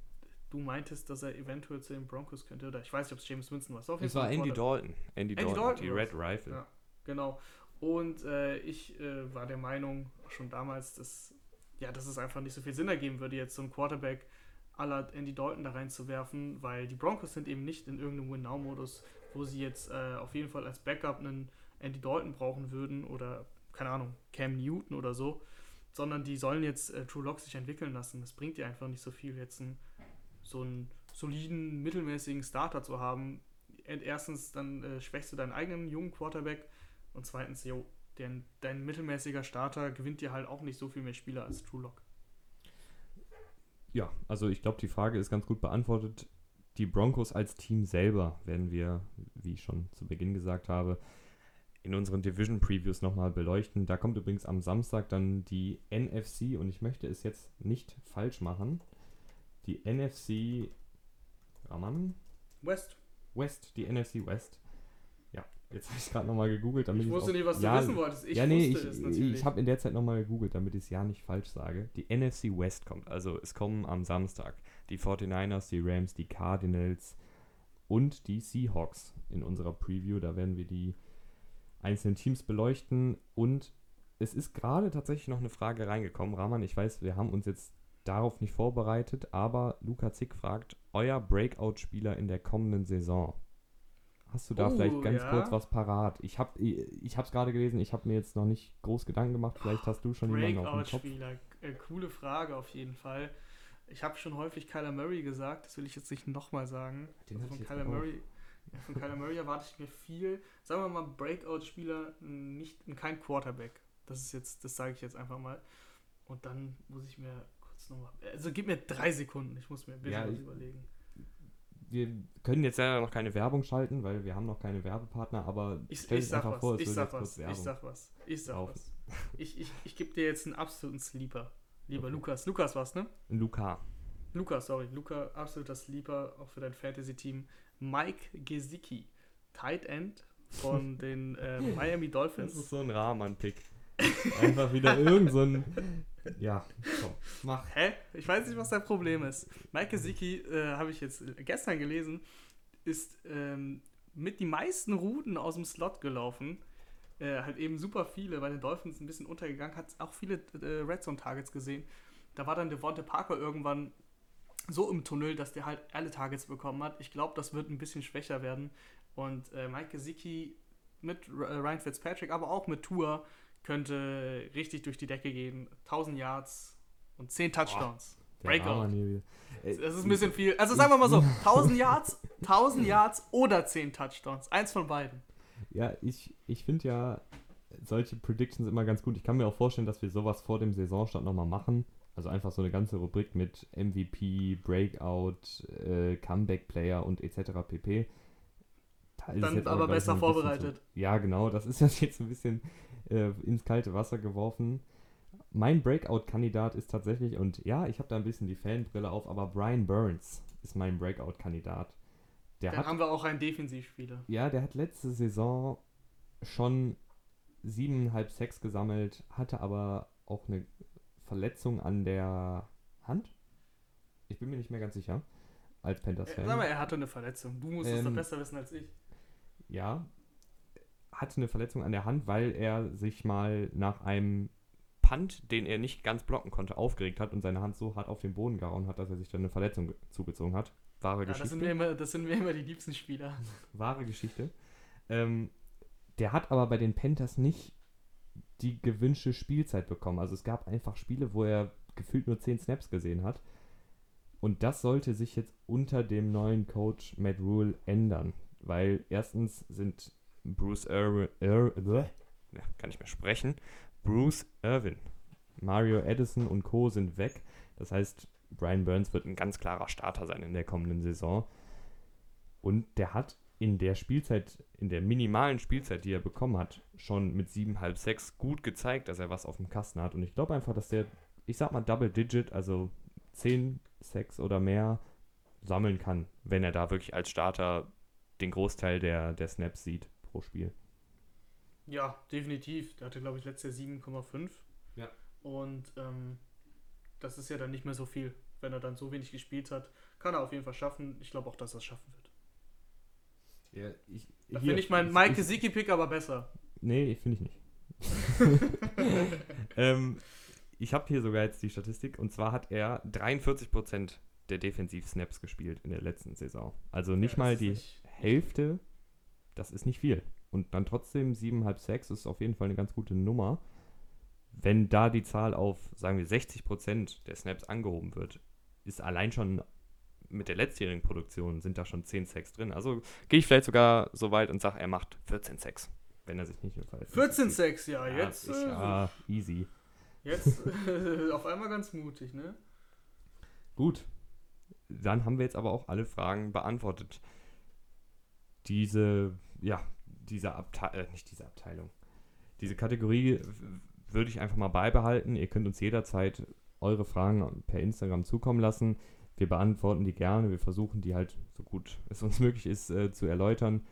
du meintest, dass er eventuell zu den Broncos könnte. Oder ich weiß nicht, ob es James Winston war. Es war Andy Dalton. Andy, Andy Dalton, Dalton, die Red Rifle. Ja, genau. Und äh, ich äh, war der Meinung schon damals, dass, ja, dass es einfach nicht so viel Sinn ergeben würde, jetzt so einen Quarterback aller Andy Dalton da reinzuwerfen, weil die Broncos sind eben nicht in irgendeinem Win-Now-Modus, wo sie jetzt äh, auf jeden Fall als Backup einen Andy Dalton brauchen würden oder, keine Ahnung, Cam Newton oder so, sondern die sollen jetzt äh, True Lock sich entwickeln lassen. Das bringt dir einfach nicht so viel, jetzt einen, so einen soliden, mittelmäßigen Starter zu haben. Erstens, dann äh, schwächst du deinen eigenen jungen Quarterback und zweitens, jo, dein, dein mittelmäßiger Starter gewinnt dir halt auch nicht so viel mehr Spieler als True Lock. Ja, also ich glaube, die Frage ist ganz gut beantwortet. Die Broncos als Team selber werden wir, wie ich schon zu Beginn gesagt habe, in unseren Division Previews nochmal beleuchten. Da kommt übrigens am Samstag dann die NFC und ich möchte es jetzt nicht falsch machen. Die NFC Raman? West. West, die NFC West. Jetzt habe ich gerade nochmal gegoogelt, damit ich wusste nicht, was ja, du wissen wolltest. Ich ja, nee, ich, ich habe in der Zeit nochmal gegoogelt, damit ich es ja nicht falsch sage. Die NFC West kommt. Also es kommen am Samstag die 49ers, die Rams, die Cardinals und die Seahawks in unserer Preview. Da werden wir die einzelnen Teams beleuchten. Und es ist gerade tatsächlich noch eine Frage reingekommen. Rahman, ich weiß, wir haben uns jetzt darauf nicht vorbereitet, aber Luca Zick fragt, euer Breakout-Spieler in der kommenden Saison. Hast du da uh, vielleicht ganz ja. kurz was parat? Ich habe ich es gerade gelesen, ich habe mir jetzt noch nicht groß Gedanken gemacht. Vielleicht hast du schon jemanden auf dem Kopf. Spieler. Äh, coole Frage auf jeden Fall. Ich habe schon häufig Kyler Murray gesagt, das will ich jetzt nicht nochmal sagen. Den also von, Kyler Murray, von Kyler Murray erwarte ich mir viel. Sagen wir mal, Breakout-Spieler, nicht kein Quarterback. Das ist jetzt, das sage ich jetzt einfach mal. Und dann muss ich mir kurz nochmal. Also gib mir drei Sekunden, ich muss mir ein bisschen ja, was überlegen wir können jetzt ja noch keine Werbung schalten, weil wir haben noch keine Werbepartner, aber ich, stell ich einfach was, vor, es ich sag was, ich sag was, ich sag Laufen. was. Ich, ich, ich gebe dir jetzt einen absoluten Sleeper. Lieber okay. Lukas. Lukas was, ne? Luca. Lukas, sorry. Luca, absoluter Sleeper, auch für dein Fantasy-Team. Mike Gesicki, Tight End von den äh, Miami Dolphins. Das ist so ein Rahman-Pick. Einfach wieder irgend so ein. Ja, komm, mach. Hä? Ich weiß nicht, was dein Problem ist. Mike Siki, äh, habe ich jetzt gestern gelesen, ist ähm, mit die meisten Routen aus dem Slot gelaufen. Äh, halt eben super viele, weil den Dolphins ein bisschen untergegangen hat, auch viele äh, Red Zone Targets gesehen. Da war dann Devonte Parker irgendwann so im Tunnel, dass der halt alle Targets bekommen hat. Ich glaube, das wird ein bisschen schwächer werden. Und äh, Mike Gesicki mit Ryan Fitzpatrick, aber auch mit Tour könnte richtig durch die Decke gehen. 1000 Yards und 10 Touchdowns. Boah, Breakout. Das ist ein bisschen viel. Also sagen wir mal so, 1000 Yards, 1000 Yards oder 10 Touchdowns. Eins von beiden. Ja, ich, ich finde ja solche Predictions immer ganz gut. Ich kann mir auch vorstellen, dass wir sowas vor dem Saisonstart nochmal machen. Also einfach so eine ganze Rubrik mit MVP, Breakout, äh, Comeback-Player und etc. pp. Da Dann aber besser vorbereitet. So, ja, genau. Das ist jetzt ein bisschen äh, ins kalte Wasser geworfen. mein Breakout-Kandidat ist tatsächlich, und ja, ich habe da ein bisschen die Fanbrille auf, aber Brian Burns ist mein Breakout-Kandidat. Der Dann hat, haben wir auch einen Defensivspieler. Ja, der hat letzte Saison schon 7,5 Sex gesammelt, hatte aber auch eine Verletzung an der Hand. Ich bin mir nicht mehr ganz sicher. Als Panthers-Fan. Sag mal, er hatte eine Verletzung. Du musst ähm, es doch besser wissen als ich. Ja, hatte eine Verletzung an der Hand, weil er sich mal nach einem Punt, den er nicht ganz blocken konnte, aufgeregt hat und seine Hand so hart auf den Boden gehauen hat, dass er sich dann eine Verletzung zugezogen hat. Wahre ja, Geschichte. Das sind, mir immer, das sind mir immer die liebsten Spieler. Wahre Geschichte. Ähm, der hat aber bei den Panthers nicht die gewünschte Spielzeit bekommen. Also es gab einfach Spiele, wo er gefühlt nur 10 Snaps gesehen hat. Und das sollte sich jetzt unter dem neuen Coach Matt Rule ändern. Weil erstens sind Bruce Irwin, Ir, ja, kann ich mehr sprechen, Bruce Irwin, Mario Edison und Co. sind weg. Das heißt, Brian Burns wird ein ganz klarer Starter sein in der kommenden Saison. Und der hat in der Spielzeit, in der minimalen Spielzeit, die er bekommen hat, schon mit 7,5, 6 gut gezeigt, dass er was auf dem Kasten hat. Und ich glaube einfach, dass der, ich sag mal, Double Digit, also 10, 6 oder mehr, sammeln kann, wenn er da wirklich als Starter den Großteil der, der Snaps sieht pro Spiel. Ja, definitiv. Der hatte, glaube ich, letztes Jahr 7,5. Ja. Und ähm, das ist ja dann nicht mehr so viel. Wenn er dann so wenig gespielt hat, kann er auf jeden Fall schaffen. Ich glaube auch, dass er es schaffen wird. Ja, ich, da finde ich meinen Mike Gesicki-Pick aber besser. Nee, finde ich nicht. ähm, ich habe hier sogar jetzt die Statistik und zwar hat er 43% der Defensiv-Snaps gespielt in der letzten Saison. Also nicht ja, mal die nicht Hälfte, das ist nicht viel. Und dann trotzdem 7,5 6 ist auf jeden Fall eine ganz gute Nummer. Wenn da die Zahl auf, sagen wir, 60% der Snaps angehoben wird, ist allein schon mit der letztjährigen Produktion sind da schon 10 Sex drin. Also gehe ich vielleicht sogar so weit und sage, er macht 14 Sex, wenn er sich nicht mehr verletzt. 14 Sex, ja, ja, jetzt. Ist, äh, ja, easy. Jetzt äh, auf einmal ganz mutig, ne? Gut. Dann haben wir jetzt aber auch alle Fragen beantwortet. Diese, ja, diese Abteilung, äh, nicht diese Abteilung, diese Kategorie würde ich einfach mal beibehalten. Ihr könnt uns jederzeit eure Fragen per Instagram zukommen lassen. Wir beantworten die gerne. Wir versuchen die halt so gut es uns möglich ist äh, zu erläutern.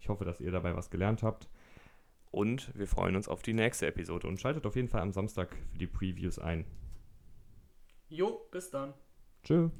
Ich hoffe, dass ihr dabei was gelernt habt. Und wir freuen uns auf die nächste Episode und schaltet auf jeden Fall am Samstag für die Previews ein. Jo, bis dann. Tschüss.